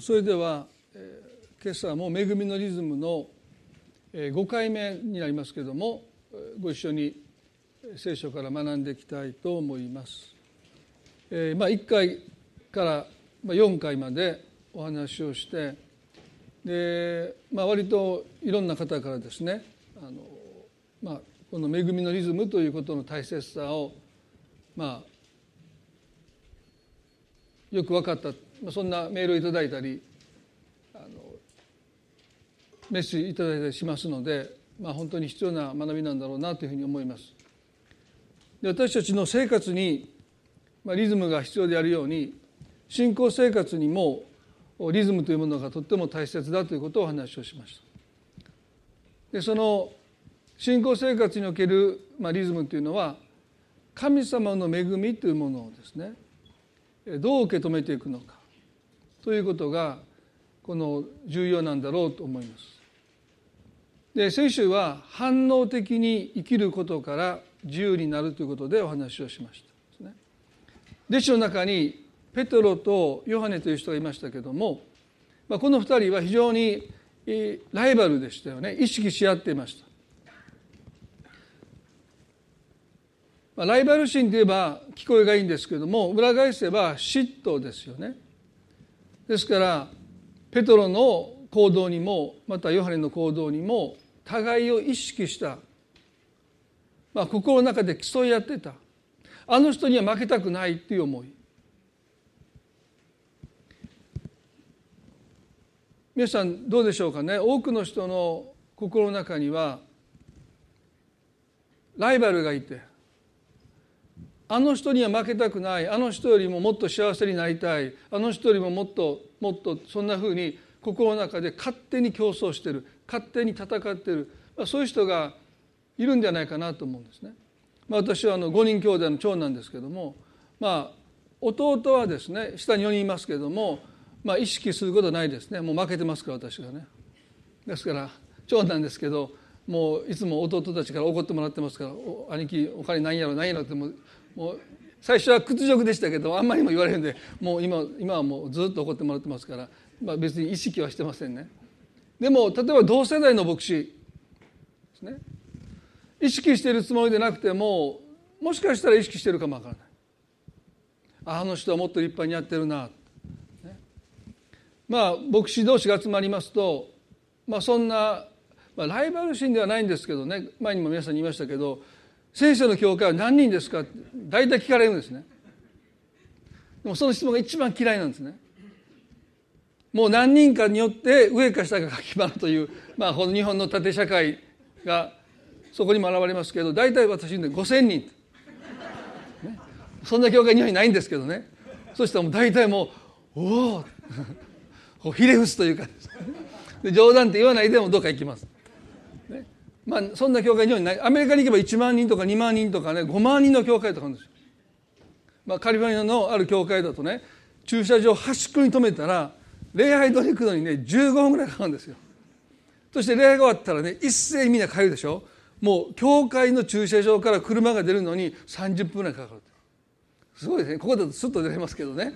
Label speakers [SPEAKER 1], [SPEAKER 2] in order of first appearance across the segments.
[SPEAKER 1] それでは、えー、今朝も「恵みのリズム」の5回目になりますけれどもご一緒に聖書から学んでいきたいと思います。えーまあ、1回から4回までお話をしてで、まあ、割といろんな方からですねあの、まあ、この「恵みのリズム」ということの大切さをまあよく分かったそんなメールをいただいたりあのメッセージいただいたりしますので、まあ、本当に必要な学びなんだろうなというふうに思います。で私たちの生活に、まあ、リズムが必要であるように信仰生活にもリズムというものがとっても大切だということをお話をしました。でその信仰生活における、まあ、リズムというのは神様の恵みというものをですねどう受け止めていくのかということがこの重要なんだろうと思います。で先週は反応的に生きることから自由になるということでお話をしました。弟子の中にペトロとヨハネという人がいましたけども、まあ、この2人は非常にライバルでしたよね意識し合っていました。まあ、ライバル心といえば聞こえがいいんですけども裏返せば嫉妬ですよね。ですからペトロの行動にもまたヨハネの行動にも互いを意識した、まあ、心の中で競い合ってた。あの人には負けたくないっていう思い。皆さんどうでしょうかね？多くの人の心の中にはライバルがいてあの人には負けたくない。あの人よりももっと幸せになりたい。あの人よりももっともっとそんなふうに心の中で勝手に競争してる。勝手に戦ってる、まあ、そういう人がいるんじゃないかなと思うんですね。まあ、私はあの5人兄弟の長男ですけども、まあ、弟はですね下に4人いますけども、まあ、意識することはないですね。もう負けてますから私がね。ですから長男ですけどもういつも弟たちから怒ってもらってますから「兄貴お金ないんやろないんやろ」ってもうもう最初は屈辱でしたけどあんまりも言われるんでもう今今はもうずっと怒ってもらってますから、まあ、別に意識はしてませんね。でも例えば同世代の牧師ですね。意識しているつもりでなくてももしかしたら意識してるかもわからない。あの人はもっと立派にやってるな、ね、まあ牧師同士が集まりますと、まあ、そんな、まあ、ライバル心ではないんですけどね。前にも皆さんに言いましたけど先生の教会は何人ですか？って大体聞かれるんですね。でもその質問が一番嫌いなんですね。もう何人かによって上か下か決まるという、まあ、この日本の縦社会がそこにも現れますけど大体私で5,000人、ね、そんな教会日本にないんですけどね。そしたらもう大体もうおおひれ伏すというか。で冗談って言わないでもどっか行きます。まあ、そんな教会日本にない。アメリカに行けば1万人とか2万人とかね5万人の教会とかあるんですよ、まあ、カリフォルニアのある教会だとね駐車場端っこに止めたら礼拝堂に行くのにね15分ぐらいかかるんですよ。そして礼拝が終わったらね一斉みんな帰るでしょ。もう教会の駐車場から車が出るのに30分ぐらいかかる。すごいですね。ここだとスッと出れますけどね、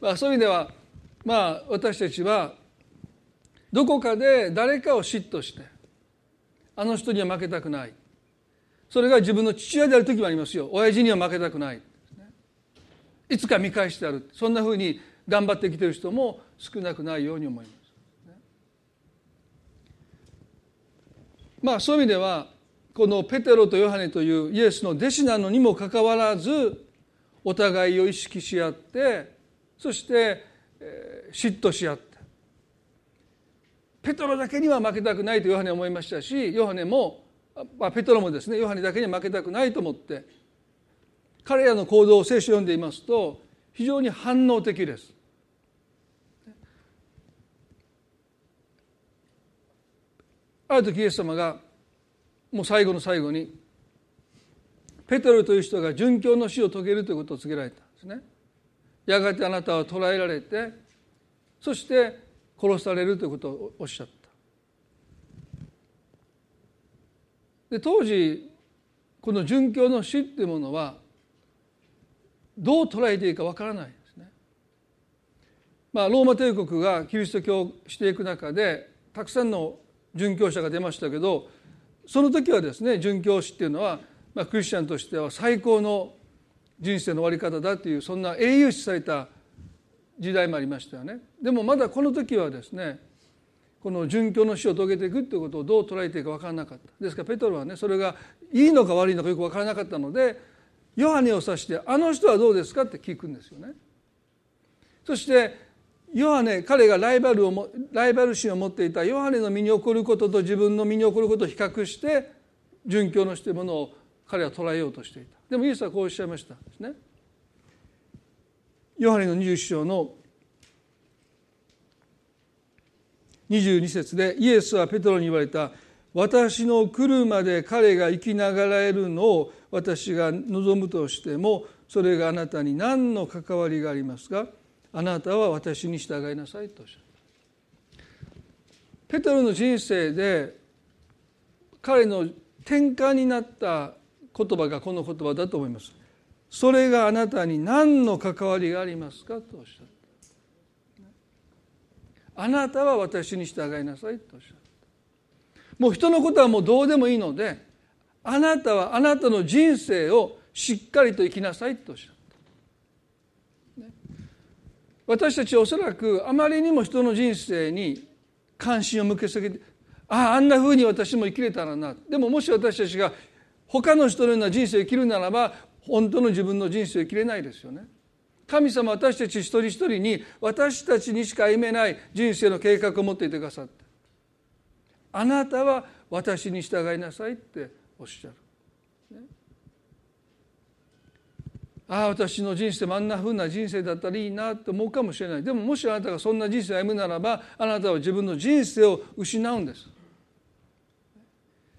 [SPEAKER 1] まあ、そういう意味ではまあ私たちはどこかで誰かを嫉妬してあの人には負けたくない。それが自分の父親である時もありますよ。親父には負けたくない。いつか見返してある。そんなふうに頑張ってきてる人も少なくないように思います。まあそういう意味ではこのペテロとヨハネというイエスの弟子なのにもかかわらずお互いを意識し合ってそして嫉妬し合ってペトロだけには負けたくないとヨハネは思いましたしヨハネも、まあ、ペトロもですねヨハネだけには負けたくないと思って彼らの行動を聖書を読んでいますと非常に反応的です。ある時イエス様がもう最後の最後にペトロという人が殉教の死を遂げるということを告げられたんですね。やがてあなたは捕らえられてそして殺されるということをおっしゃった。で当時この殉教の死っていうものはどう捉えていいかわからないですね。まあ、ローマ帝国がキリスト教をしていく中でたくさんの殉教者が出ましたけどその時はですね殉教師っていうのは、まあ、クリスチャンとしては最高の人生の終わり方だというそんな英雄視された時代もありましたよね。でもまだこの時はですねこの殉教の死を遂げていくということをどう捉えていいか分からなかったですからペトロはねそれがいいのか悪いのかよく分からなかったのでヨハネを指して「あの人はどうですか?」って聞くんですよね。そしてヨハネ彼がライバルをライバル心を持っていたヨハネの身に起こることと自分の身に起こることを比較して殉教のしているものを彼は捉えようとしていたでもイエスはこうおっしゃいましたですねヨハネの21章の22節でイエスはペトロに言われた。私の来るまで彼が生きながらえるのを私が望むとしてもそれがあなたに何の関わりがありますか？あなたは私に従いなさいとおっしゃる。ペトロの人生で彼の転換になった言葉がこの言葉だと思います。それがあなたに何の関わりがありますかとおっしゃった。あなたは私に従いなさいとおっしゃった。もう人のことはもうどうでもいいのであなたはあなたの人生をしっかりと生きなさいとおっしゃった。私たちおそらくあまりにも人の人生に関心を向けすぎてあああんなふうに私も生きれたらな。でももし私たちが他の人のような人生を生きるならば本当の自分の人生を生きれないですよね。神様私たち一人一人に私たちにしか歩めない人生の計画を持っていてくださってあなたは私に従いなさいっておっしゃる。ああ私の人生もあんなふうな人生だったらいいなと思うかもしれないでももしあなたがそんな人生を歩むならばあなたは自分の人生を失うんです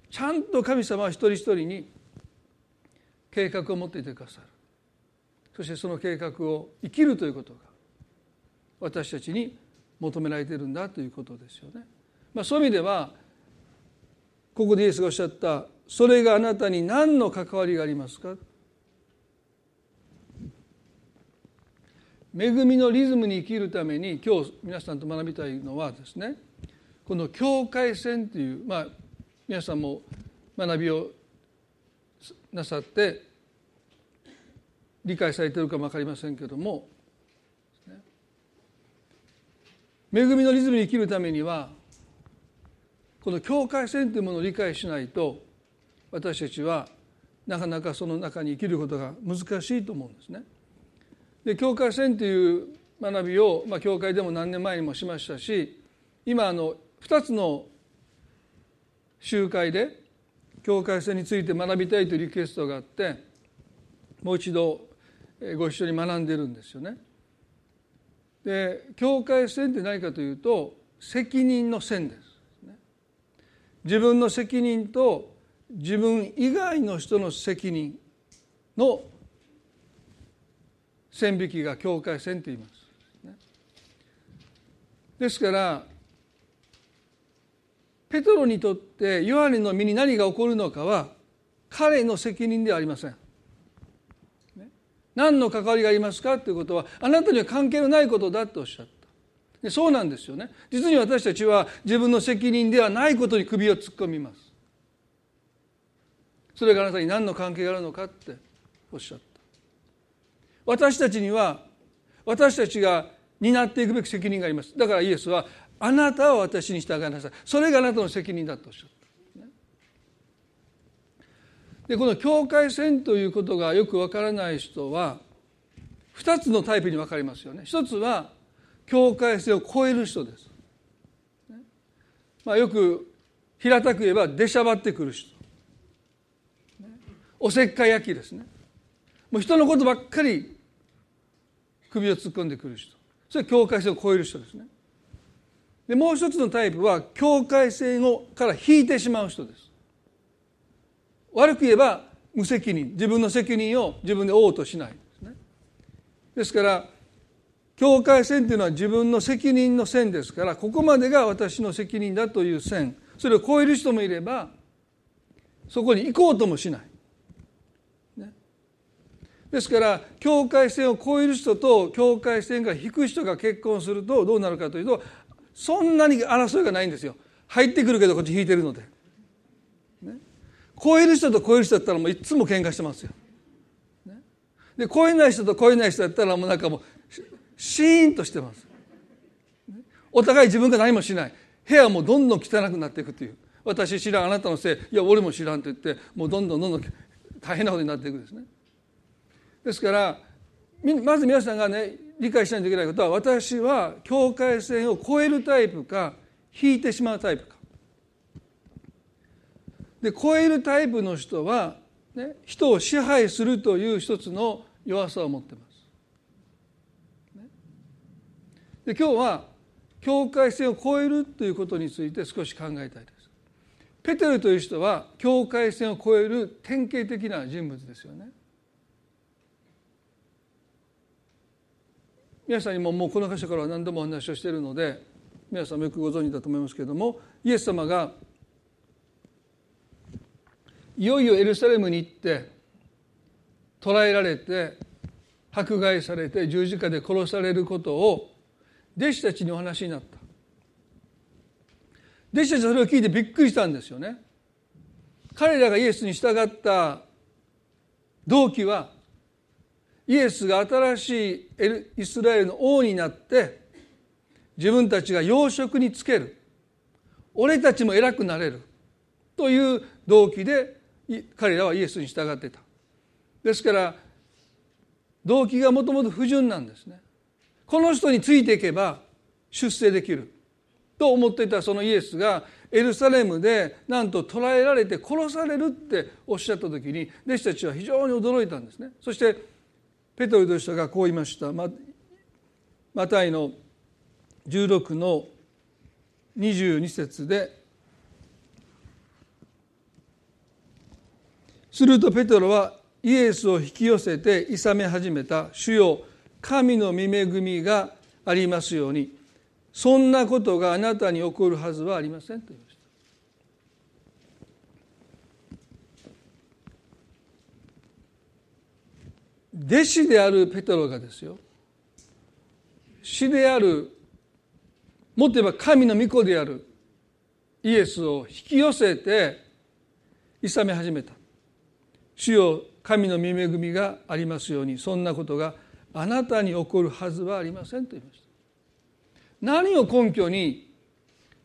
[SPEAKER 1] ちゃんと神様は一人一人に計画を持っていてくださるそしてその計画を生きるということが私たちに求められているんだということですよね。まあ、そういう意味ではここでイエスがおっしゃった「それがあなたに何の関わりがありますか?」恵みのリズムに生きるために今日皆さんと学びたいのはですねこの境界線というまあ皆さんも学びをなさって理解されているかも分かりませんけれども恵みのリズムに生きるためにはこの境界線というものを理解しないと私たちはなかなかその中に生きることが難しいと思うんですね。で境界線という学びを、まあ、教会でも何年前にもしましたし今あの2つの集会で境界線について学びたいというリクエストがあってもう一度ご一緒に学んでるんですよね。で境界線って何かというと責任の線です。自分の責任と自分以外の人の責任の線引きが境界線と言います。ですからペトロにとってヨハネの身に何が起こるのかは彼の責任ではありません。何の関わりがありますかということはあなたには関係のないことだとおっしゃった。そうなんですよね。実に私たちは自分の責任ではないことに首を突っ込みます。それがあなたに何の関係があるのかっておっしゃった。私たちには私たちが担っていくべき責任がありますだからイエスはあなたは私に従いなさい。それがあなたの責任だとおっしゃった。でこの境界線ということがよくわからない人は2つのタイプに分かりますよね。一つは境界線を超える人です、まあ、よく平たく言えば出しゃばってくる人。おせっかい焼きですね。もう人のことばっかり首を突っ込んでくる人。それは境界線を越える人ですね。でもう一つのタイプは境界線をから引いてしまう人です。悪く言えば無責任。自分の責任を自分で負おうとしない。ですねですから境界線というのは自分の責任の線ですからここまでが私の責任だという線。それを超える人もいればそこに行こうともしない。ですから境界線を越える人と境界線が引く人が結婚するとどうなるかというとそんなに争いがないんですよ。入ってくるけどこっち引いてるので、ね、超える人と超える人だったらもういつも喧嘩してますよ、ね、で超えない人と超えない人だったらもうなんかもうシーンとしてます、ね、お互い自分が何もしない。部屋もどんどん汚くなっていくという。私知らんあなたのせい。いや俺も知らんと言ってもうどんどんどんどん大変なことになっていくんですね。ですからまず皆さんがね理解しないといけないことは私は境界線を越えるタイプか引いてしまうタイプか。で越えるタイプの人は、ね、人を支配するという一つの弱さを持ってます。ね、で今日は境界線を越えるということについて少し考えたいです。ペテルという人は境界線を越える典型的な人物ですよね。皆さんにももうこの箇所からは何度もお話をしているので皆さんもよくご存知だと思いますけれどもイエス様がいよいよエルサレムに行って捕らえられて迫害されて十字架で殺されることを弟子たちにお話になった。弟子たちそれを聞いてびっくりしたんですよね。彼らがイエスに従った動機はイエスが新しいイスラエルの王になって自分たちが養殖につける。俺たちも偉くなれる。という動機で彼らはイエスに従ってた。ですから動機がもともと不純なんですね。この人についていけば出世できる。と思っていたそのイエスがエルサレムでなんと捕らえられて殺されるっておっしゃった時に弟子たちは非常に驚いたんですね。そしてペトロという人がこう言いました。マタイの16の22節でするとペトロはイエスを引き寄せて諌め始めた。主よ神の御恵みがありますように。そんなことがあなたに起こるはずはありませんと言いました。弟子であるペトロがですよ死であるもっと言えば神の御子であるイエスを引き寄せて諌め始めた。主よ神の御恵みがありますようにそんなことがあなたに起こるはずはありませんと言いました。何を根拠に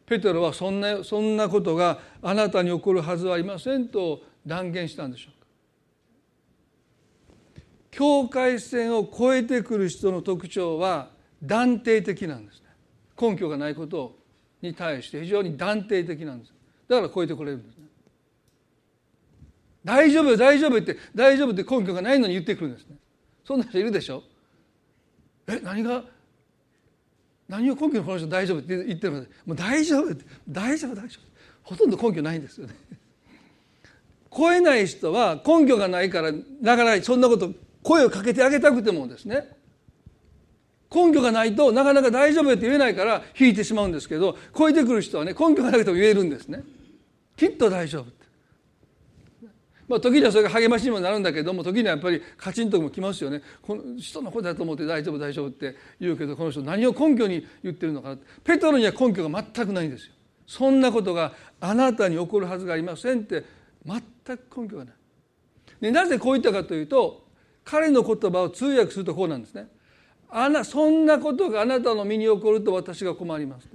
[SPEAKER 1] ペテロはそんなそんなことがあなたに起こるはずはありませんと断言したんでしょう。境界線を越えてくる人の特徴は断定的なんですね。根拠がないことに対して非常に断定的なんです。だから超えてこれるんですね。大丈夫大丈夫って大丈夫って根拠がないのに言ってくるんですね。そんな人いるでしょ？え何が？何を根拠のこの人大丈夫って言ってるのでもう大丈夫って。大丈夫大丈夫。ほとんど根拠ないんですよね。超えない人は根拠がないからなかなかそんなこと声をかけてあげたくてもですね根拠がないとなかなか大丈夫って言えないから引いてしまうんですけど超えてくる人はね根拠がなくても言えるんですね。きっと大丈夫って。まあ、時にはそれが励ましにもなるんだけども時にはやっぱりカチンともきますよね。この人のことだと思って大丈夫大丈夫って言うけどこの人何を根拠に言ってるのかなペトロには根拠が全くないんですよ。そんなことがあなたに起こるはずがありませんって全く根拠がない。でなぜこう言ったかというと彼の言葉を通訳するとこうなんですね。あなそんなことがあなたの身に起こると私が困ります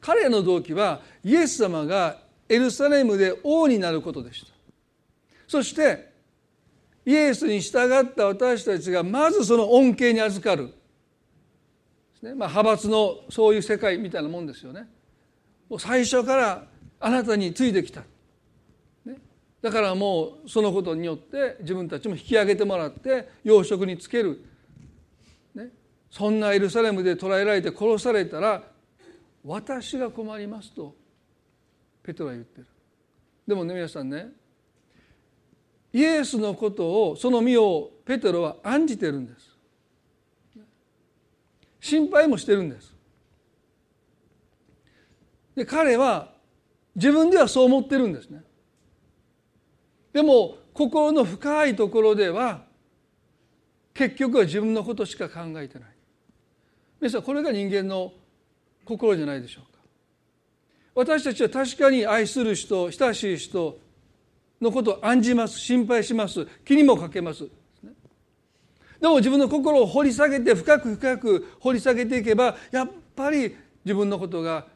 [SPEAKER 1] 彼の動機はイエス様がエルサレムで王になることでした。そしてイエスに従った私たちがまずその恩恵に預かる、まあ、派閥のそういう世界みたいなもんですよね。もう最初からあなたについてきた。だからもうそのことによって自分たちも引き上げてもらって養殖につける、ね、そんなエルサレムで捕らえられて殺されたら私が困りますとペトロは言ってる。でもね皆さんねイエスのことをその身をペテロは案じてるんです。心配もしてるんです。で彼は自分ではそう思ってるんですね。でも心の深いところでは結局は自分のことしか考えてない。皆さんこれが人間の心じゃないでしょうか。私たちは確かに愛する人親しい人のことを案じます心配します気にもかけます。でも自分の心を掘り下げて深く深く掘り下げていけばやっぱり自分のことが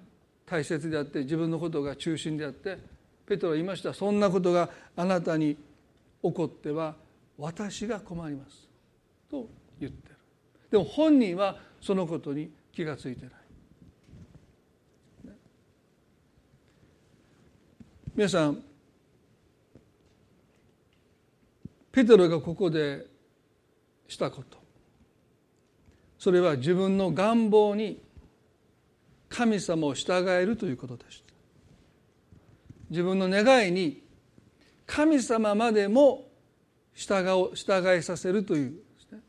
[SPEAKER 1] 大切であって自分のことが中心であってペトロは言いました。そんなことがあなたに起こっては私が困ります。と言ってる。でも本人はそのことに気が付いてない。皆さんペテロがここでしたこと。それは自分の願望に神様を従えるということでした。自分の願いに神様までも従を従いさせるというでね。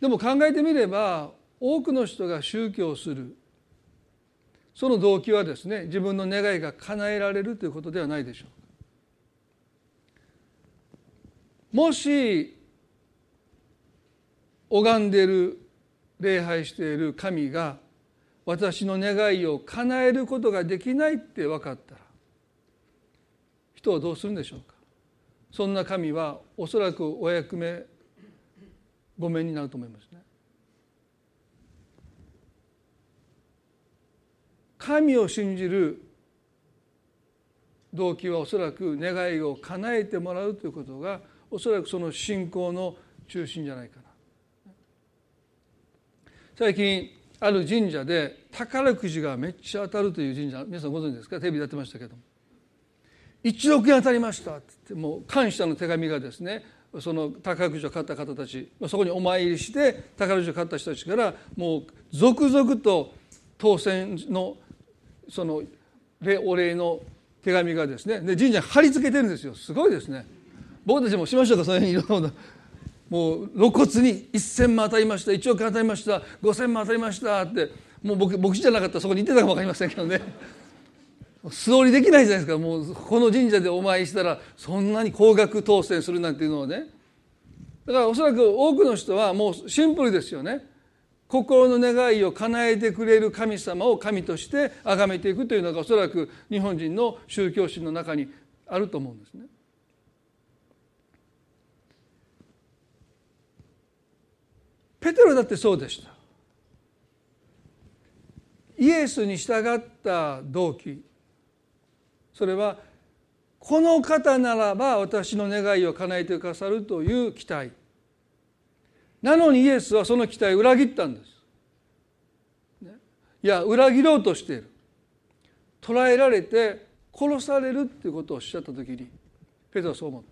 [SPEAKER 1] でも考えてみれば多くの人が宗教をする。その動機はですね自分の願いが叶えられるということではないでしょうもし拝んでいる礼拝している神が私の願いを叶えることができないって分かったら人はどうするんでしょうか？そんな神はおそらくお役目ごめんになると思いますね。神を信じる動機はおそらく願いを叶えてもらうということがおそらくその信仰の中心じゃないかな。最近ある神社で宝くじがめっちゃ当たるという神社皆さんご存知ですか？テレビでやってましたけど1億円当たりましたってってもう感謝の手紙がですねその宝くじを買った方たちそこにお参りして宝くじを買った人たちからもう続々と当選のそのお礼の手紙がですねで神社に貼り付けてるんですよ。すごいですね。僕たちもしましょうか？そういういろんなもう露骨に1,000万当たりました1億当たりました5,000万当たりましたってもう僕牧師じゃなかったらそこに行ってたかも分かりませんけどね。素通りできないじゃないですか。もうこの神社でお参りしたらそんなに高額当選するなんていうのをね。だからおそらく多くの人はもうシンプルですよね。心の願いを叶えてくれる神様を神として崇めていくというのがおそらく日本人の宗教心の中にあると思うんですね。ペテロだってそうでした。イエスに従った動機それはこの方ならば私の願いを叶えてくださるという期待なのにイエスはその期待を裏切ったんです。いや裏切ろうとしている捕らえられて殺されるっていうことをおっしゃった時にペテロはそう思った。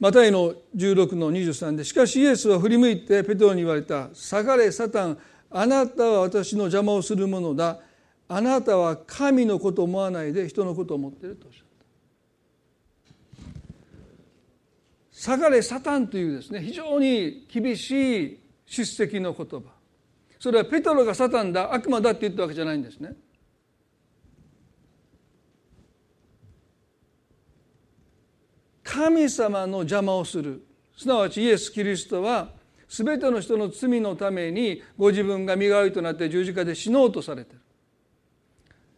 [SPEAKER 1] マタイの16の23でしかしイエスは振り向いてペテロに言われた「下がれサタン。あなたは私の邪魔をするものだ。あなたは神のことを思わないで人のことを思っている」とおっしゃった「下がれサタン」というですね非常に厳しい叱責の言葉。それはペトロがサタンだ悪魔だって言ったわけじゃないんですね。神様の邪魔をする。すなわちイエス・キリストは全ての人の罪のためにご自分が身代わりとなって十字架で死のうとされている。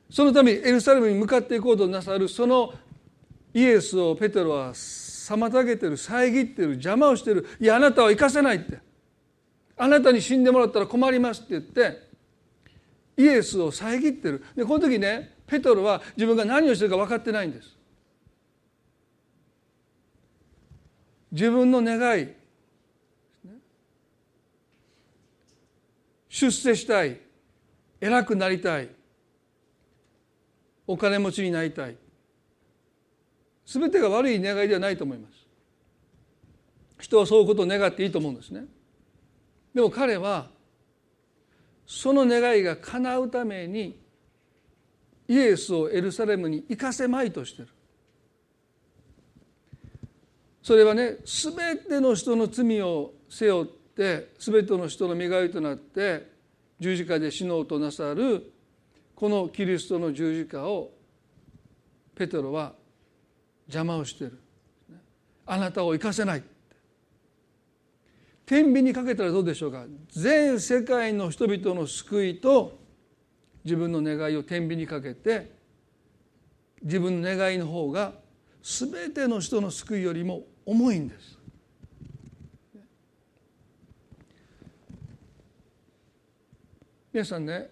[SPEAKER 1] そのためにエルサレムに向かっていこうとなさるそのイエスをペテロは妨げてる遮ってる邪魔をしてる。いやあなたは行かせないって。あなたに死んでもらったら困りますって。言ってイエスを遮ってる。でこの時ねペトロは自分が何をしてるか分かってないんです。自分の願い出世したい偉くなりたいお金持ちになりたい。全てが悪い願いではないと思います。人はそういうことを願っていいと思うんですね。でも彼はその願いが叶うためにイエスをエルサレムに行かせまいとしてる。それはね全ての人の罪を背負って全ての人の身代わりとなって十字架で死のうとなさるこのキリストの十字架をペテロは邪魔をしてる。あなたを生かせない天秤にかけたらどうでしょうか？全世界の人々の救いと自分の願いを天秤にかけて自分の願いの方が全ての人の救いよりも重いんです。皆さんね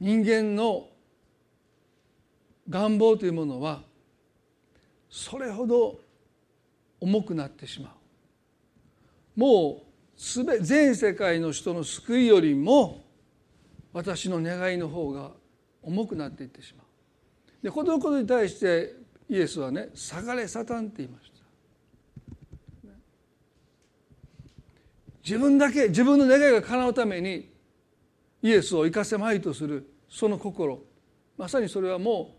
[SPEAKER 1] 人間の願望というものはそれほど重くなってしまう。もうすべ全世界の人の救いよりも私の願いの方が重くなっていってしまう。でこのことに対してイエスはね「下がれサタン」って言いました。自分だけ自分の願いが叶うためにイエスを生かせまいとするその心。まさにそれはも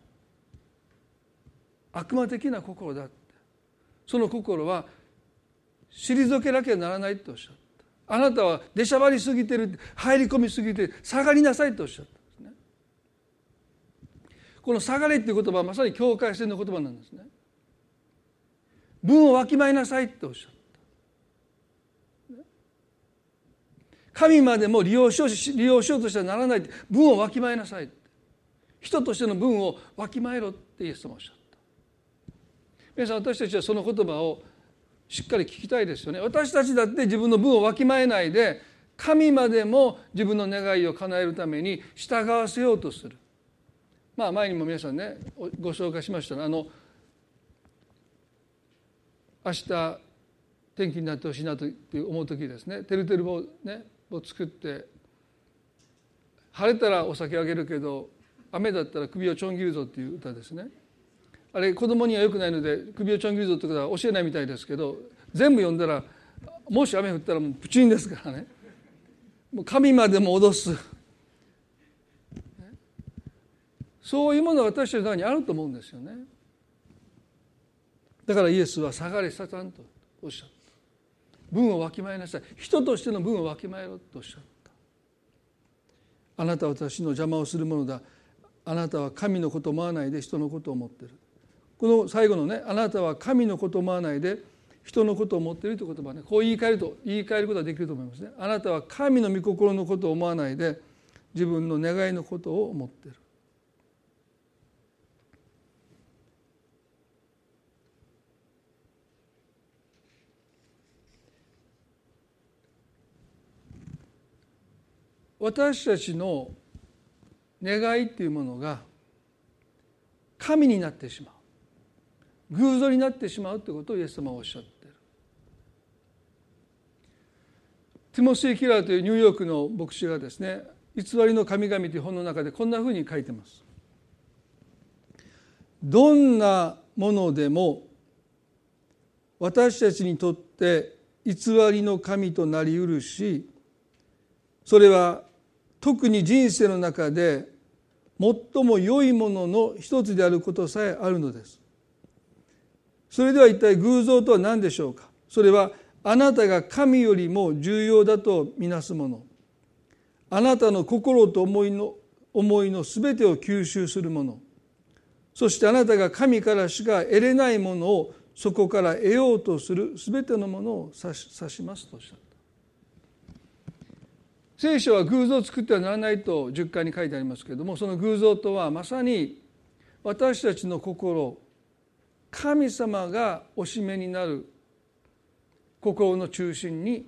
[SPEAKER 1] う悪魔的な心だって。その心は退けなきゃならないとおっしゃった。あなたは出しゃばりすぎてる入り込みすぎて下がりなさいとおっしゃった。この下がれっていう言葉はまさに境界線の言葉なんですね。分をわきまえなさいとおっしゃった。神までも利用しよう利用しようとしてはならない分をわきまえなさい人としての分をわきまえろってイエス様おっしゃった。皆さん私たちはその言葉をしっかり聞きたいですよね。私たちだって自分の分をわきまえないで神までも自分の願いを叶えるために従わせようとする。まあ前にも皆さんねご紹介しましたあの明日天気になってほしいなと思う時ですね。てるてる棒ねを作って晴れたらお酒あげるけど雨だったら首をちょん切るぞっていう歌ですね。あれ子供にはよくないので首をちょん切るぞってことは教えないみたいですけど全部読んだらもし雨降ったらもうプチンですからね。もう神までも脅す。そういうものが私たちの中にあると思うんですよね。だからイエスは下がれサタンとおっしゃった。分をわきまえなさい。人としての分をわきまえろとおっしゃった。あなたは私の邪魔をするものだ。あなたは神のことを思わないで人のことを思っている。この最後のねあなたは神のことを思わないで人のことを思っているという言葉ね。こう言い換えると言い換えることができると思いますね。あなたは神の御心のことを思わないで自分の願いのことを思っている。私たちの願いっていうものが神になってしまう偶像になってしまうということをイエス様はおっしゃってるティモシー・キラーというニューヨークの牧師がですね「偽りの神々」という本の中でこんなふうに書いてます。どんなものでも私たちにとって偽りの神となりうるしそれは特に人生の中で最も良いものの一つであることさえあるのです。それでは一体偶像とは何でしょうか？それはあなたが神よりも重要だとみなすもの。あなたの心と思いの思いの全てを吸収するもの。そしてあなたが神からしか得れないものをそこから得ようとする全てのものを指しますとおっしゃった。聖書は偶像を作ってはならないと10回に書いてありますけれどもその偶像とはまさに私たちの心神様がおしめになる心の中心に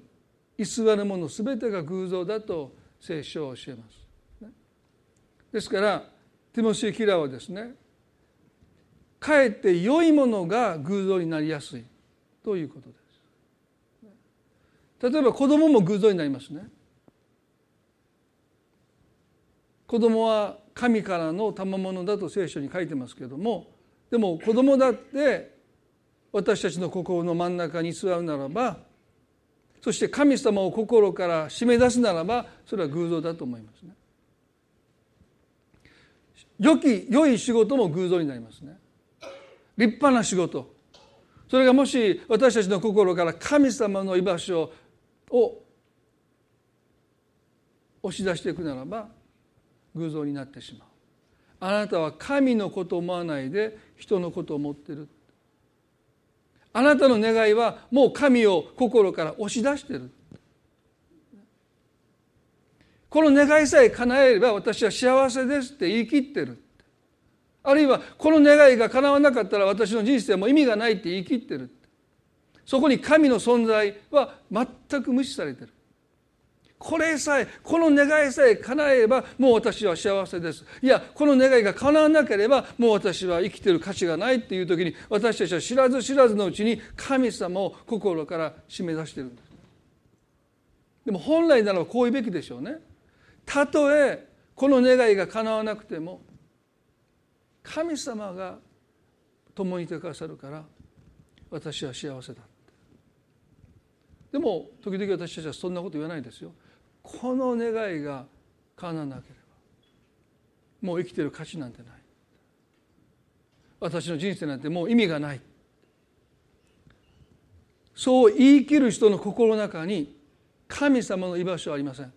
[SPEAKER 1] 居座るもの全てが偶像だと聖書は教えます。ですからティモシー・キラーはですねかえって良いものが偶像になりやすいということです。例えば子供も偶像になりますね。子供は神からの賜物だと聖書に書いてますけどもでも子供だって私たちの心の真ん中に座るならばそして神様を心から締め出すならばそれは偶像だと思いますね。良き良い仕事も偶像になりますね。立派な仕事それがもし私たちの心から神様の居場所を押し出していくならば偶像になってしまう。あなたは神のことを思わないで人のことを思ってる。あなたの願いはもう神を心から押し出してる。この願いさえ叶えれば私は幸せですって言い切ってる。あるいはこの願いが叶わなかったら私の人生はもう意味がないって言い切ってる。そこに神の存在は全く無視されてる。これさえこの願いさえ叶えればもう私は幸せです。いやこの願いが叶わなければもう私は生きてる価値がないっていう時に私たちは知らず知らずのうちに神様を心から締め出してるんです。でも本来ならこう言うべきでしょうね。たとえこの願いが叶わなくても神様が共にいてくださるから私は幸せだでも時々私たちはそんなこと言わないですよ。この願いが叶わなければもう生きてる価値なんてない。私の人生なんてもう意味がない。そう言い切る人の心の中に神様の居場所はありません。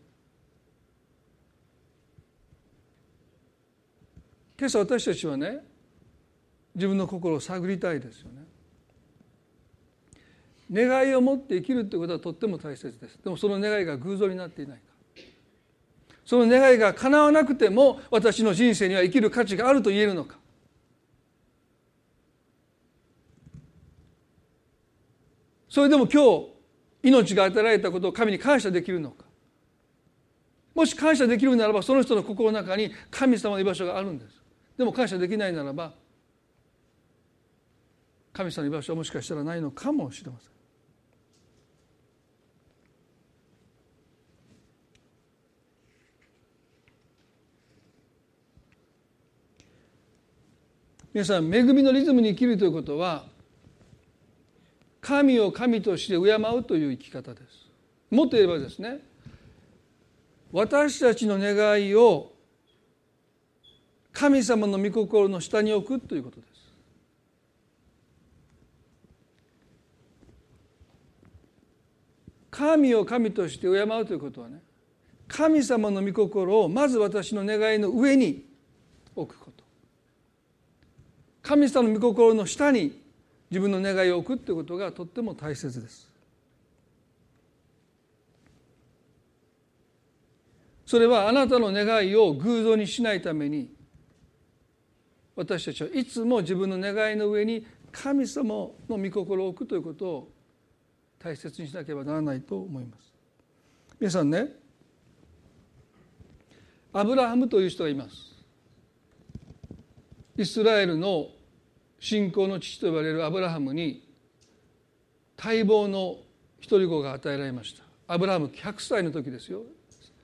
[SPEAKER 1] 今朝私たちはね自分の心を探りたいですよね。願いを持って生きるということはとっても大切です。でもその願いが偶像になっていないか。その願いが叶わなくても私の人生には生きる価値があると言えるのか。それでも今日命が与えられたことを神に感謝できるのか。もし感謝できるならばその人の心の中に神様の居場所があるんです。でも感謝できないならば神様の居場所はもしかしたらないのかもしれません。皆さん恵みのリズムに生きるということは神を神として敬うという生き方です。もっと言えばですね私たちの願いを神様の御心の下に置くということです。神を神として敬うということはね神様の御心をまず私の願いの上に置くこと。神様の御心の下に自分の願いを置くということがとっても大切です。それはあなたの願いを偶像にしないために私たちはいつも自分の願いの上に神様の御心を置くということを大切にしなければならないと思います。皆さんねアブラハムという人がいます。イスラエルの信仰の父と呼ばれるアブラハムに待望の一人子が与えられました。アブラハム100歳の時ですよ。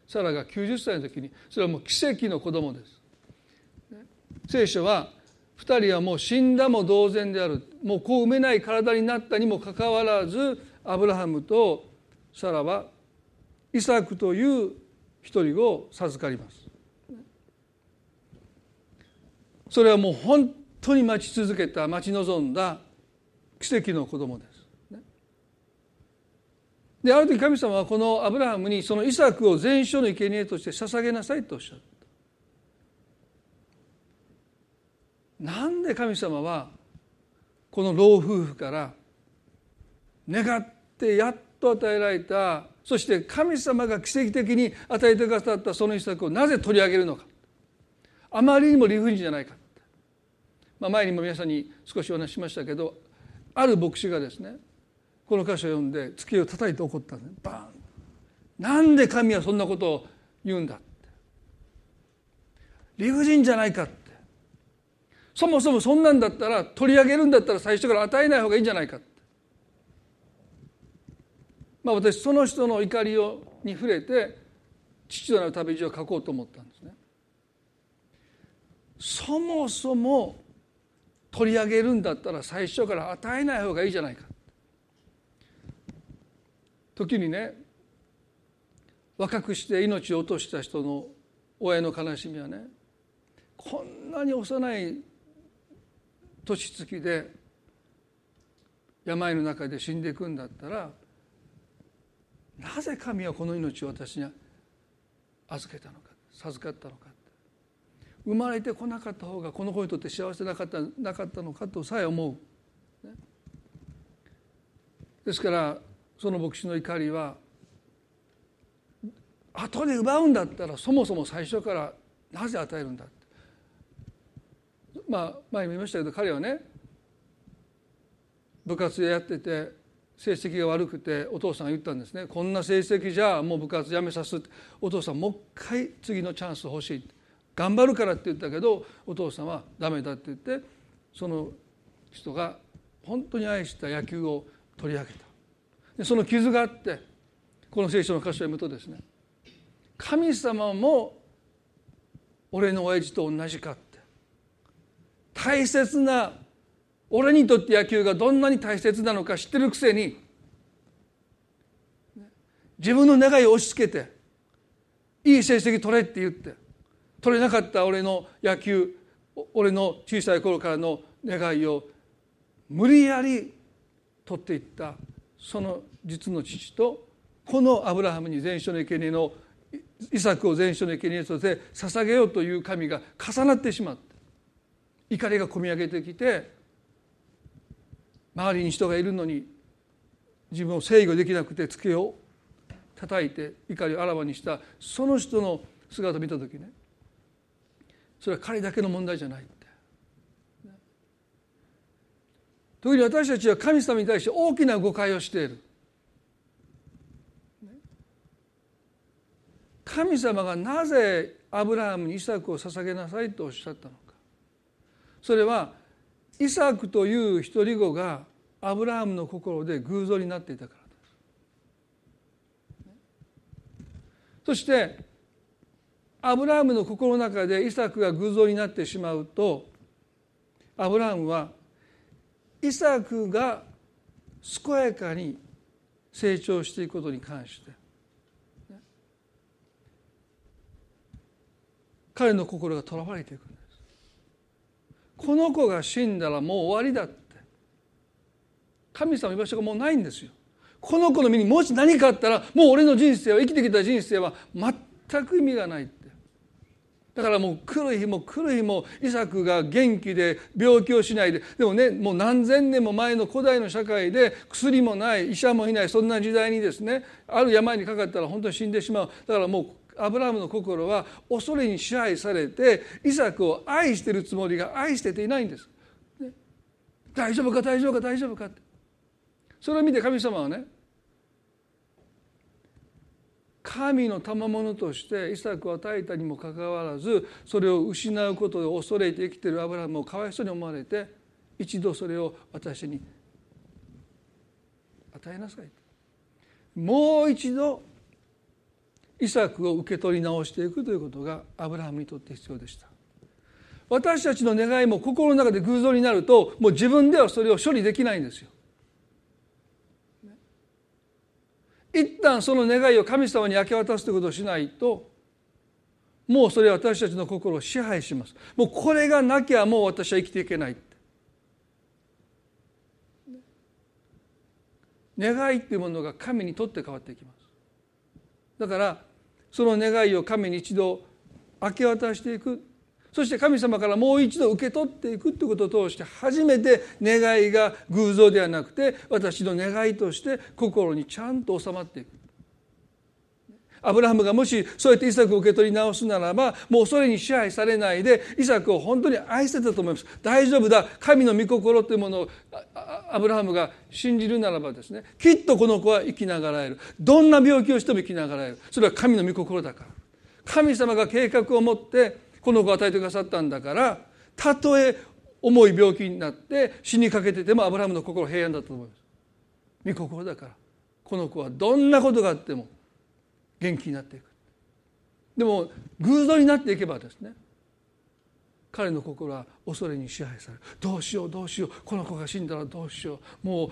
[SPEAKER 1] サラが90歳の時にそれはもう奇跡の子供です。聖書は2人はもう死んだも同然である。もう子を埋めない体になったにもかかわらずアブラハムとサラはイサクという一人子を授かります。それはもう本当に待ち続けた待ち望んだ奇跡の子供です。である時神様はこのアブラハムにそのイサクを全焼の生贄として捧げなさいとおっしゃった。なんで神様はこの老夫婦から願ってやっと与えられたそして神様が奇跡的に与えてくださったそのイサクをなぜ取り上げるのかあまりにも理不尽じゃないかまあ、前にも皆さんに少しお話ししましたけどある牧師がですねこの箇所を読んで机を叩いて怒ったんですバーン。なんで神はそんなことを言うんだって。理不尽じゃないかって。そもそもそんなんだったら取り上げるんだったら最初から与えない方がいいんじゃないかって。まあ私その人の怒りをに触れて父となる旅路を書こうと思ったんですね。そもそも取り上げるんだったら最初から与えない方がいいじゃないか。時にね若くして命を落とした人の親の悲しみはねこんなに幼い年月で病の中で死んでいくんだったらなぜ神はこの命を私に預けたのか授かったのか。生まれてこなかった方がこの子にとって幸せなかったなかったのかとさえ思う。ですからその牧師の怒りは後で奪うんだったらそもそも最初からなぜ与えるんだまあ前にも言いましたけど彼はね部活やってて成績が悪くてお父さんが言ったんですね。こんな成績じゃもう部活やめさすお父さんもう一回次のチャンス欲しいって。頑張るからって言ったけどお父さんはダメだって言ってその人が本当に愛した野球を取り上げた。でその傷があってこの聖書の箇所を読むとですね神様も俺の親父と同じかって。大切な俺にとって野球がどんなに大切なのか知ってるくせに自分の願いを押し付けていい成績取れって言って取れなかった俺の野球俺の小さい頃からの願いを無理やり取っていったその実の父とこのアブラハムに全書の生贄のイサクを全書の生贄として捧げようという神が重なってしまって怒りがこみ上げてきて周りに人がいるのに自分を制御できなくて机を叩いて怒りをあらわにしたその人の姿を見た時ねそれは彼だけの問題じゃないって。時に私たちは神様に対して大きな誤解をしている。神様がなぜアブラハムにイサクを捧げなさいとおっしゃったのか。それはイサクという独り子がアブラハムの心で偶像になっていたからです。そしてアブラハムの心の中でイサクが偶像になってしまうとアブラハムはイサクが健やかに成長していくことに関して彼の心がとらわれていくんです。この子が死んだらもう終わりだって。神様の居場所がもうないんですよ。この子の身にもし何かあったらもう俺の人生は生きてきた人生は全く意味がないだからもう来る日も来る日もイサクが元気で病気をしないででもねもう何千年も前の古代の社会で薬もない医者もいないそんな時代にですねある病にかかったら本当に死んでしまう。だからもうアブラハムの心は恐れに支配されてイサクを愛してるつもりが愛してていないんです。ね、大丈夫か大丈夫か大丈夫かって。それを見て神様はね神の賜物としてイサクを与えたにもかかわらずそれを失うことで恐れて生きてるアブラハムをかわいそうに思われて一度それを私に与えなさい。もう一度イサクを受け取り直していくということがアブラハムにとって必要でした。私たちの願いも心の中で偶像になるともう自分ではそれを処理できないんですよ。一旦その願いを神様に明け渡すということをしないともうそれは私たちの心を支配します。もうこれがなきゃもう私は生きていけない願いっていうものが神にとって変わっていきます。だからその願いを神に一度明け渡していく。そして神様からもう一度受け取っていくということを通して初めて願いが偶像ではなくて私の願いとして心にちゃんと収まっていく。アブラハムがもしそうやってイサクを受け取り直すならばもうそれに支配されないでイサクを本当に愛してたと思います。大丈夫だ。神の御心というものをアブラハムが信じるならばですねきっとこの子は生きながらえる。どんな病気をしても生きながらえる。それは神の御心だから。神様が計画を持ってこの子を与えてくださったんだからたとえ重い病気になって死にかけててもアブラハムの心平安だと思います。御心だから。この子はどんなことがあっても元気になっていく。でも偶像になっていけばですね彼の心は恐れに支配される。どうしようどうしよう。この子が死んだらどうしよう。もう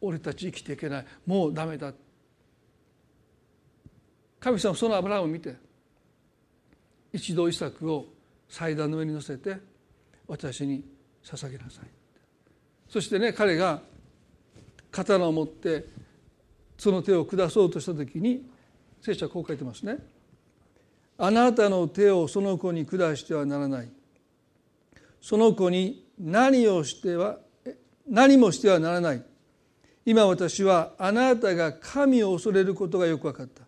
[SPEAKER 1] 俺たち生きていけない。もうダメだ。神様そのアブラハムを見て一度イサクを祭壇の上に乗せて私に捧げなさい。そしてね彼が刀を持ってその手を下そうとした時に聖書はこう書いてますね。あなたの手をその子に下してはならない。その子に何をしては何もしてはならない。今私はあなたが神を恐れることがよく分かった。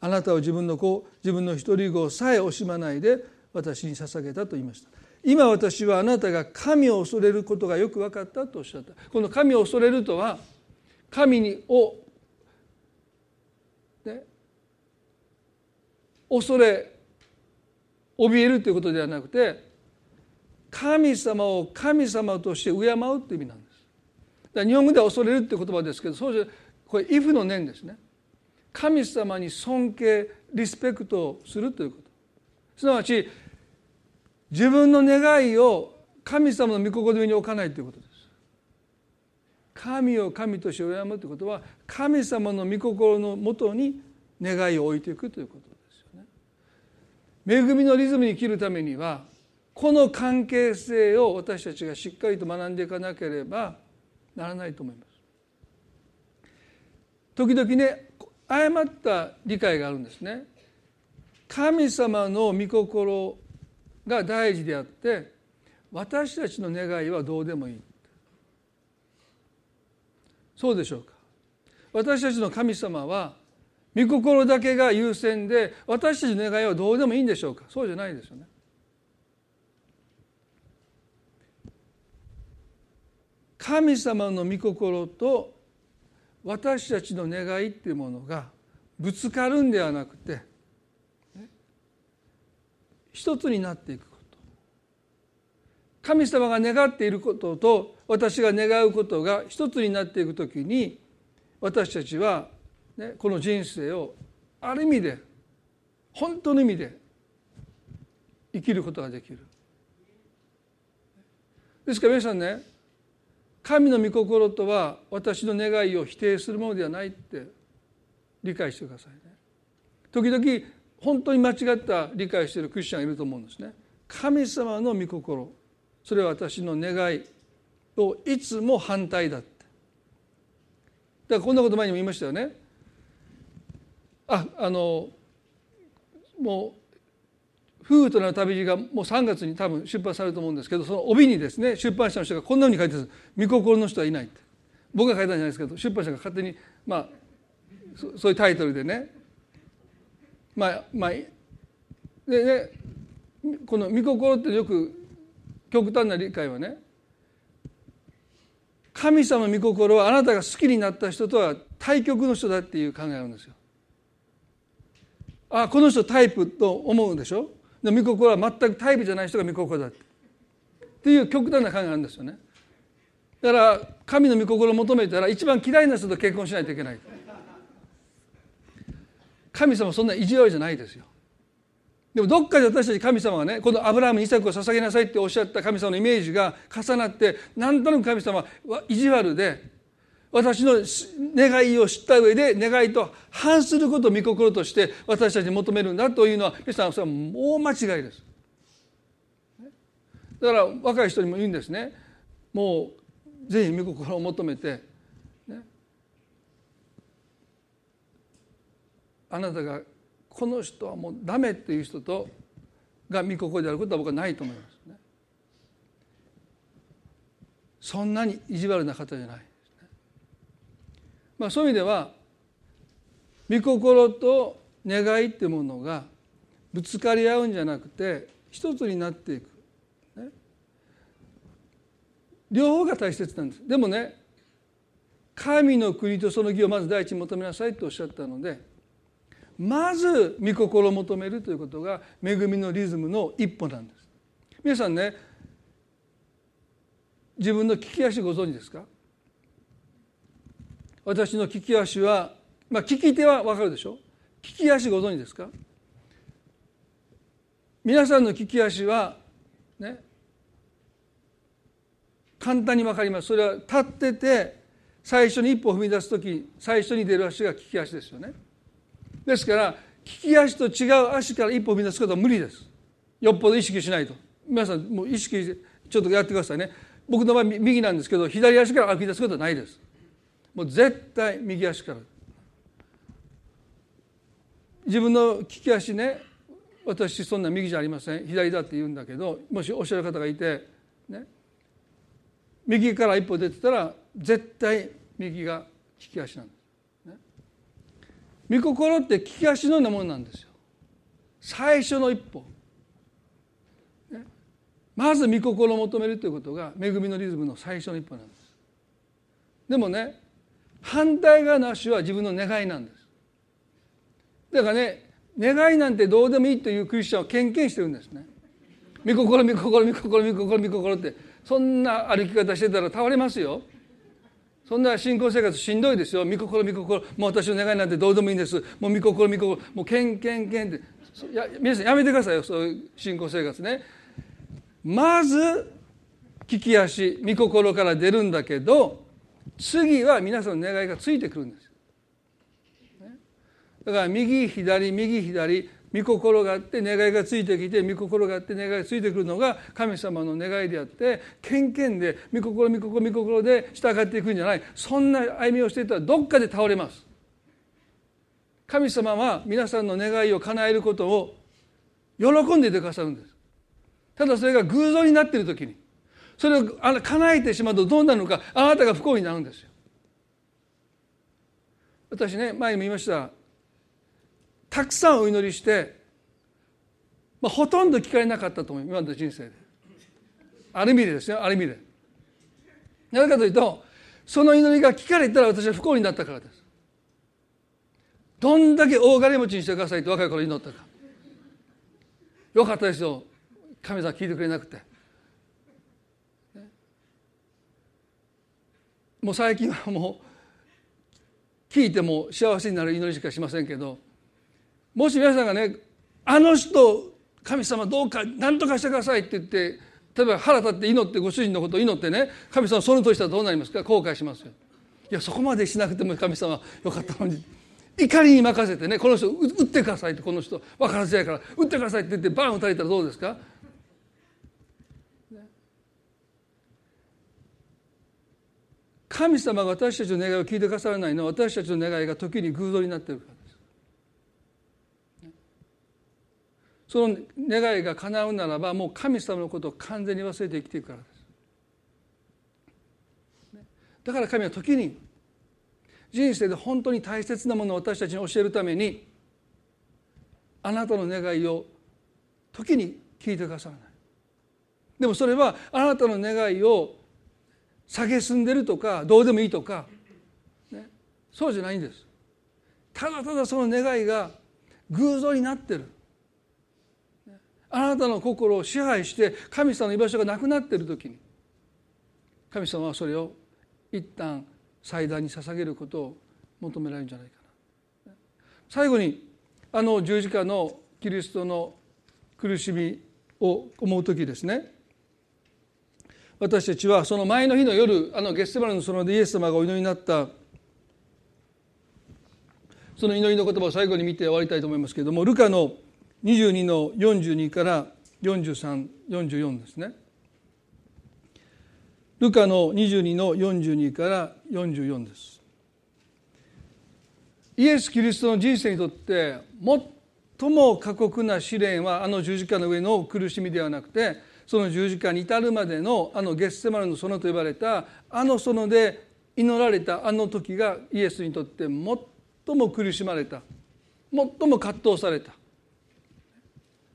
[SPEAKER 1] あなたは自分の子自分の一人子さえ惜しまないで私に捧げたと言いました今私はあなたが神を恐れることがよく分かったとおっしゃったこの神を恐れるとは神にを、ね、恐れ怯えるということではなくて神様を神様として敬うという意味なんですだ。日本語では恐れるっていう言葉ですけどそうじゃこれ「if」の念ですね。神様に尊敬リスペクトをするということすなわち自分の願いを神様の御心に置かないということです。神を神として敬むということは神様の御心のもとに願いを置いていくということですよね。恵みのリズムに生きるためにはこの関係性を私たちがしっかりと学んでいかなければならないと思います。時々ね誤った理解があるんですね。神様の御心が大事であって私たちの願いはどうでもいい。そうでしょうか。私たちの神様は御心だけが優先で私たちの願いはどうでもいいんでしょうか。そうじゃないですよね。神様の御心と私たちの願いっていうものがぶつかるんではなくて一つになっていくこと神様が願っていることと私が願うことが一つになっていくときに私たちは、ね、この人生をある意味で本当の意味で生きることができる。ですから皆さんね神の御心とは私の願いを否定するものではないって理解してくださいね。時々本当に間違った理解しているクリスチャンがいると思うんですね。神様の御心。それは私の願いといつも反対だって。だからこんなこと前にも言いましたよね。ああのもう夫婦となる旅路がもう3月に多分出版されると思うんですけどその帯にですね出版社の人がこんなふうに書いてるんです「御心の人はいない」って。僕が書いたんじゃないですけど出版社が勝手にまあそういうタイトルでねまあまあでねこの「御心」ってよく極端な理解はね神様御心はあなたが好きになった人とは対極の人だっていう考えがあるんですよ。あこの人タイプと思うんでしょ？で御心は全くタイプじゃない人が御心だっていう極端な考えがあるんですよね。だから神の御心を求めたら一番嫌いな人と結婚しないといけない。神様そんな意地悪じゃないですよ。でもどっかで私たち神様がねこのアブラハムにイサクを捧げなさいっておっしゃった神様のイメージが重なって何となく神様は意地悪で私の願いを知った上で願いと反することを御心として私たちに求めるんだというのは皆さんそれはもう間違いです。だから若い人にも言うんですねもうぜひ御心を求めて、ね、あなたがこの人はもうダメっていう人とが御心であることは僕はないと思いますね。そんなに意地悪な方じゃないね。まあそういう意味では御心と願いっていうものがぶつかり合うんじゃなくて一つになっていく、ね、両方が大切なんですでもね神の国とその義をまず第一に求めなさいとおっしゃったのでまず御心を求めるということが恵みのリズムの一歩なんです。皆さんね自分の利き足ご存知ですか？私の利き足はまあ利き手は分かるでしょ？利き足ご存知ですか？皆さんの利き足はね簡単に分かります。それは立ってて最初に一歩踏み出す時最初に出る足が利き足ですよね。ですから利き足と違う足から一歩踏み出すことは無理です。よっぽど意識しないと。皆さんもう意識してちょっとやってくださいね。僕の場合右なんですけど左足から歩き出すことはないです。もう絶対右足から。自分の利き足ね私そんな右じゃありません。左だって言うんだけどもしおっしゃる方がいてね、右から一歩出てたら絶対右が利き足なんです、御心って利き足のようなものなんですよ。最初の一歩、ね、まず御心を求めるということが恵みのリズムの最初の一歩なんです。でもね反対側の足は自分の願いなんです。だからね願いなんてどうでもいいというクリスチャンは献金してるんですね。御心御心御心御心御心ってそんな歩き方してたら倒れますよ。そんな信仰生活しんどいですよ。御心御心。もう私の願いなんてどうでもいいんです。もう御心御心。もうけんけんけんって。や皆さんやめてくださいよ。そういう信仰生活ね。まず利き足。御心から出るんだけど次は皆さんの願いがついてくるんですだから右左右左。御心があって願いがついてきて御心があって願いがついてくるのが神様の願いであって献献で御心御心御心で従っていくんじゃない。そんな歩みをしていたらどっかで倒れます。神様は皆さんの願いを叶えることを喜んでいてくださるんです。ただそれが偶像になっている時にそれを叶えてしまうとどうなるのかあなたが不幸になるんですよ。私ね前にも言いました。たくさんお祈りして、まあ、ほとんど聞かれなかったと思う。今まで人生で。ある意味でですよ。ある意味でなぜかというとその祈りが聞かれたら私は不幸になったからです。どんだけ大金持ちにしてくださいって若い頃祈ったか。よかったですよ。神様聞いてくれなくて。もう最近はもう聞いても幸せになる祈りしかしませんけどもし皆さんがねあの人神様どうか何とかしてくださいって言って例えば腹立って祈ってご主人のことを祈ってね神様そのとしたらどうなりますか？後悔しますよ。いやそこまでしなくても神様よかったのに。怒りに任せてねこの人打ってくださいってこの人。分からずやから打ってくださいって言ってバン打たれたらどうですか？神様が私たちの願いを聞いてくださらないのは私たちの願いが時に偶像になってるから。その願いが叶うならばもう神様のことを完全に忘れて生きていくからです。だから神は時に人生で本当に大切なものを私たちに教えるためにあなたの願いを時に聞いてくださらない。でもそれはあなたの願いを蔑んでるとかどうでもいいとか、ね、そうじゃないんです。ただただその願いが偶像になってる。あなたの心を支配して神様の居場所がなくなっている時に神様はそれを一旦祭壇に捧げることを求められるんじゃないかな。最後にあの十字架のキリストの苦しみを思う時ですね。私たちはその前の日の夜あのゲッセマルの園でイエス様がお祈りになった。その祈りの言葉を最後に見て終わりたいと思いますけれどもルカの22の42から4344ですね。ルカの22の42から44です。イエス・キリストの人生にとって最も過酷な試練はあの十字架の上の苦しみではなくてその十字架に至るまでのあのゲッセマルの園と呼ばれたあの園で祈られたあの時がイエスにとって最も苦しまれた最も葛藤された。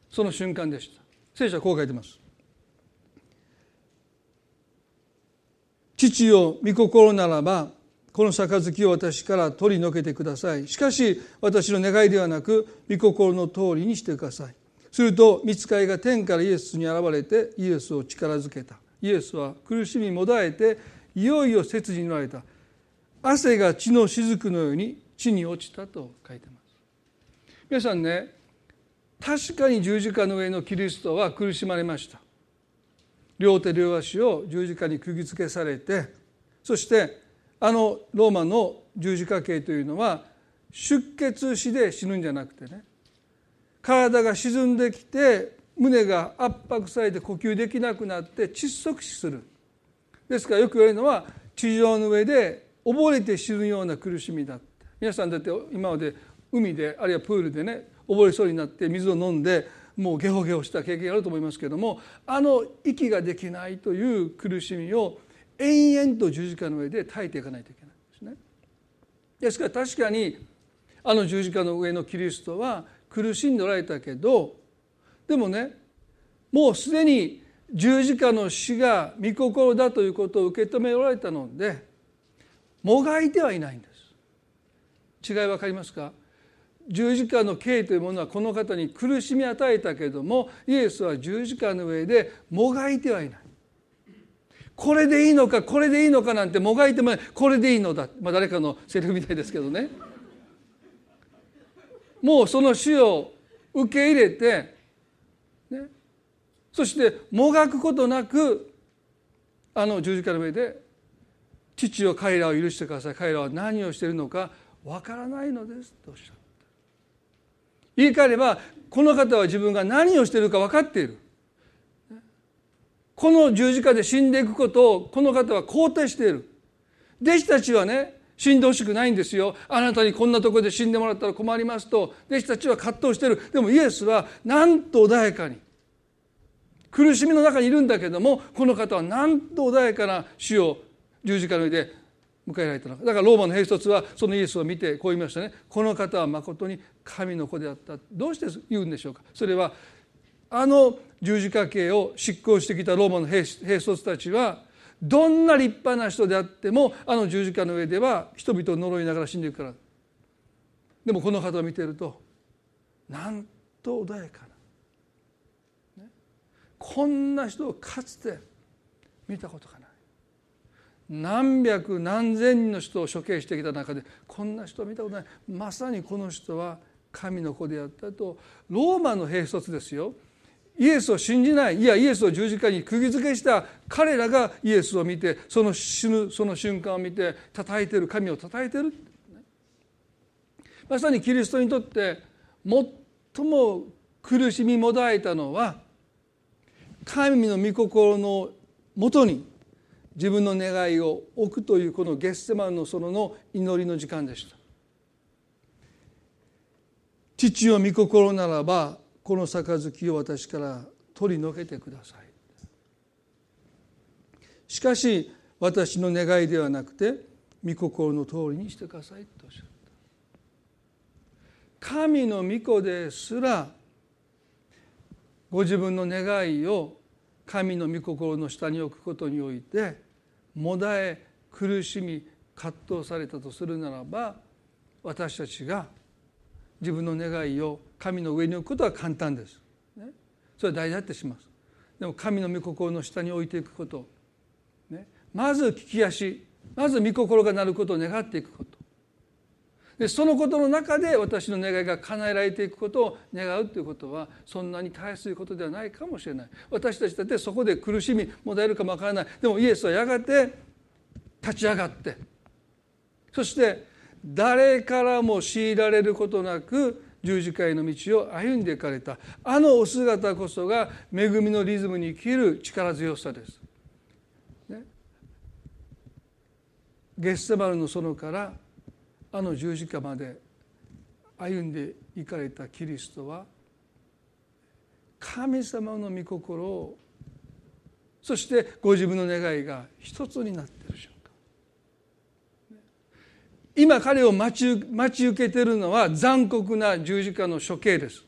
[SPEAKER 1] その瞬間でした。聖書はこう書いてます。父よ御心ならばこの杯を私から取り除けてください。しかし私の願いではなく御心の通りにしてください。すると見つかいが天からイエスに現れてイエスを力づけた。イエスは苦しみもだえていよいよ切になられた。汗が血の雫のように地に落ちたと書いてます。皆さんね確かに十字架の上のキリストは苦しまれました。両手両足を十字架に釘付けされてそしてあのローマの十字架刑というのは出血死で死ぬんじゃなくてね体が沈んできて胸が圧迫されて呼吸できなくなって窒息死する。ですからよく言われるのは地上の上で溺れて死ぬような苦しみだって。皆さんだって今まで海であるいはプールでね溺れそうになって水を飲んでもうゲホゲホした経験があると思いますけれどもあの息ができないという苦しみを延々と十字架の上で耐えていかないといけないんですね。ですから確かにあの十字架の上のキリストは苦しんでおられたけどでもねもうすでに十字架の死が御心だということを受け止められたのでもがいてはいないんです違い分かりますか？十字架の刑というものはこの方に苦しみ与えたけれどもイエスは十字架の上でもがいてはいない。これでいいのかこれでいいのかなんてもがいてもない。これでいいのだ、まあ、誰かのセリフみたいですけどね。もうその死を受け入れて、ね、そしてもがくことなくあの十字架の上で父を彼らを許してください。彼らは何をしているのかわからないのですとおっしゃった言い換えればこの方は自分が何をしているか分かっている。この十字架で死んでいくことをこの方は肯定している。弟子たちはね死んでほしくないんですよ。あなたにこんなところで死んでもらったら困りますと弟子たちは葛藤している。でもイエスはなんと穏やかに苦しみの中にいるんだけどもこの方はなんと穏やかな死を十字架の上で迎えられたの。かだからローマの兵卒はそのイエスを見てこう言いましたね。この方は誠に神の子であった。どうして言うんでしょうか。それはあの十字架刑を執行してきたローマの兵卒たちはどんな立派な人であってもあの十字架の上では人々を呪いながら死んでいくから。でもこの方を見てるとなんと穏やかな、ね、こんな人をかつて見たことがない。何百何千人の人を処刑してきた中でこんな人を見たことない。まさにこの人は神の子であったと。ローマの兵卒ですよ。イエスを信じない。いやイエスを十字架に釘付けした。彼らがイエスを見てその死ぬその瞬間を見て叩いてる神を叩いてる。まさにキリストにとって最も苦しみもだえたのは神の御心のもとに自分の願いを置くというこのゲッセマンの園の祈りの時間でした。父よ御心ならばこの杯を私から取り除けてください。しかし私の願いではなくて御心の通りにしてくださいとおっしゃった。神の御子ですらご自分の願いを神の御心の下に置くことにおいてもだえ苦しみ葛藤されたとするならば私たちが自分の願いを神の上に置くことは簡単です。ね、それは大事だってします。でも神の御心の下に置いていくこと、ね、まず聞き足まず御心がなることを願っていくことでそのことの中で私の願いが叶えられていくことを願うということはそんなに大切いことではないかもしれない。私たちだってそこで苦しみもだえるかもわからない。でもイエスはやがて立ち上がってそして誰からも強いられることなく十字架への道を歩んでいかれた。あのお姿こそが恵みのリズムに生きる力強さです。ね、ゲッセマルの園からあの十字架まで歩んでいかれたキリストは神様の御心をそしてご自分の願いが一つになっている瞬今彼を待ち待ち受けているのは残酷な十字架の処刑です。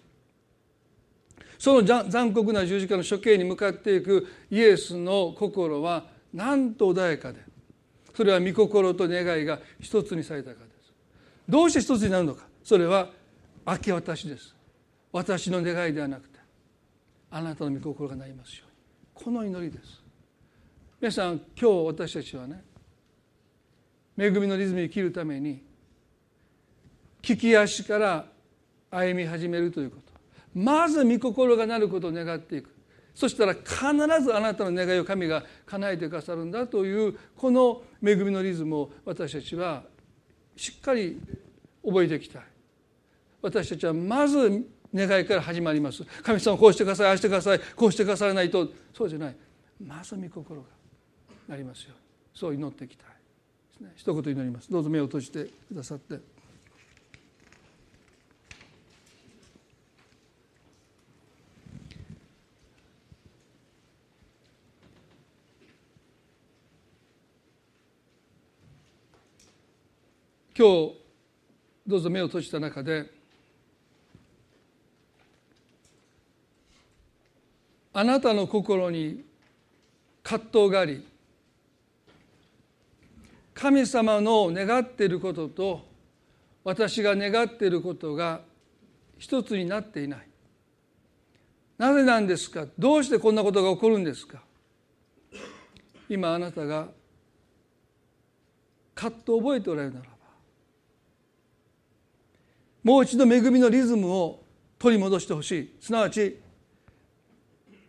[SPEAKER 1] その残酷な十字架の処刑に向かっていくイエスの心はなんと穏やかでそれは御心と願いが一つにされたかどうして一つになるのか。それは明け渡しです。私の願いではなくてあなたの御心がなりますように。この祈りです。皆さん今日私たちはね恵みのリズムに生きるために利き足から歩み始めるということ。まず御心がなることを願っていく。そしたら必ずあなたの願いを神が叶えてくださるんだというこの恵みのリズムを私たちはしっかり覚えていきたい。私たちはまず願いから始まります。神様こうしてくださいああしてくださいこうしてくださらないと。そうじゃない。まず御心が。なりますようにそう祈っていきたいね一言祈りますどうぞ目を閉じてくださって今日どうぞ目を閉じた中であなたの心に葛藤があり神様の願っていることと私が願っていることが一つになっていない。なぜなんですか？どうしてこんなことが起こるんですか？今あなたが葛藤を覚えておられるならもう一度恵みのリズムを取り戻してほしい。すなわち利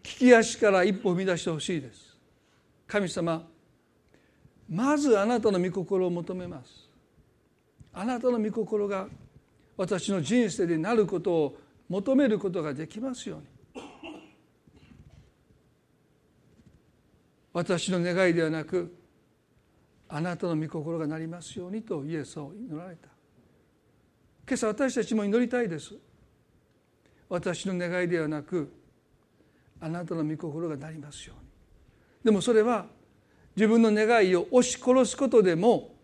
[SPEAKER 1] き足から一歩踏み出してほしいです。神様まずあなたの御心を求めます。あなたの御心が私の人生でなることを求めることができますように。私の願いではなくあなたの御心がなりますようにとイエスを祈られた。今朝私たちも祈りたいです。私の願いではなくあなたの御心がなりますように。でもそれは自分の願いを押し殺すことでも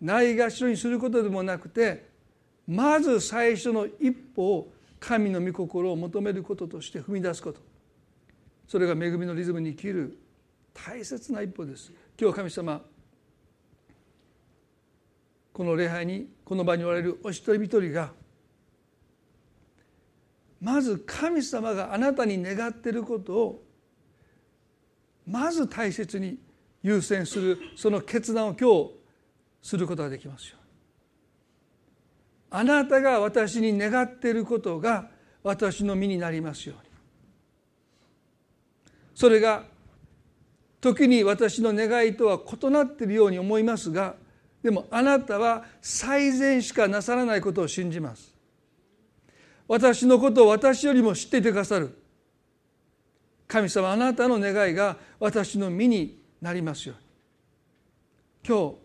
[SPEAKER 1] ないがしろにすることでもなくてまず最初の一歩を神の御心を求めることとして踏み出すこと。それが恵みのリズムに生きる大切な一歩です。今日神様この礼拝にこの場におられるお一人一人がまず神様があなたに願っていることをまず大切に優先するその決断を今日することができますよ。あなたが私に願っていることが私の身になりますように。それが時に私の願いとは異なっているように思いますがでもあなたは最善しかなさらないことを信じます。私のことを私よりも知っていてくださる。神様あなたの願いが私の身になりますように。今日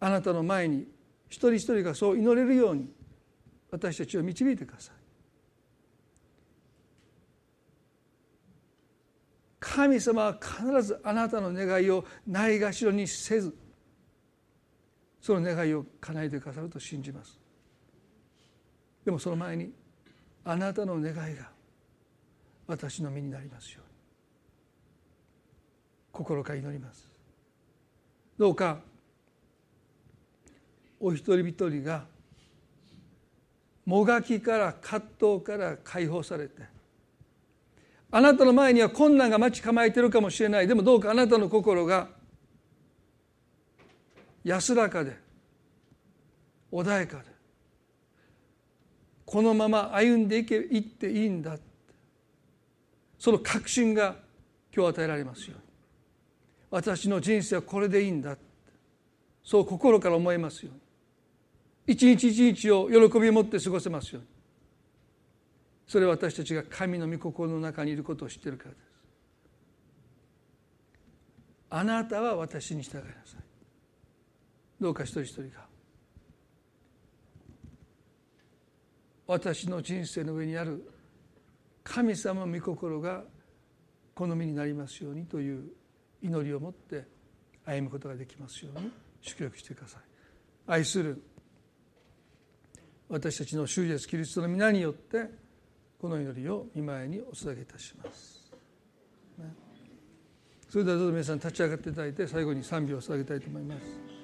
[SPEAKER 1] あなたの前に一人一人がそう祈れるように私たちを導いてください。神様は必ずあなたの願いをないがしろにせずその願いを叶えてくださると信じます。でもその前にあなたの願いが私の身になりますように。心から祈ります。どうかお一人一人がもがきから葛藤から解放されてあなたの前には困難が待ち構えてるかもしれない。でもどうかあなたの心が安らかで穏やかでこのまま歩んでいけいっていいんだその確信が今日与えられますように。私の人生はこれでいいんだそう心から思えますように。一日一日を喜びを持って過ごせますように。それは私たちが神の御心の中にいることを知っているからです。あなたは私に従いなさい。どうか一人一人が。私の人生の上にある神様の御心が好みになりますようにという祈りを持って歩むことができますように祝福してください。愛する私たちの主イエスキリストの皆によってこの祈りを御前にお捧げいたします、ね、それではどうぞ皆さん立ち上がっていただいて最後に賛美を捧げたいと思います。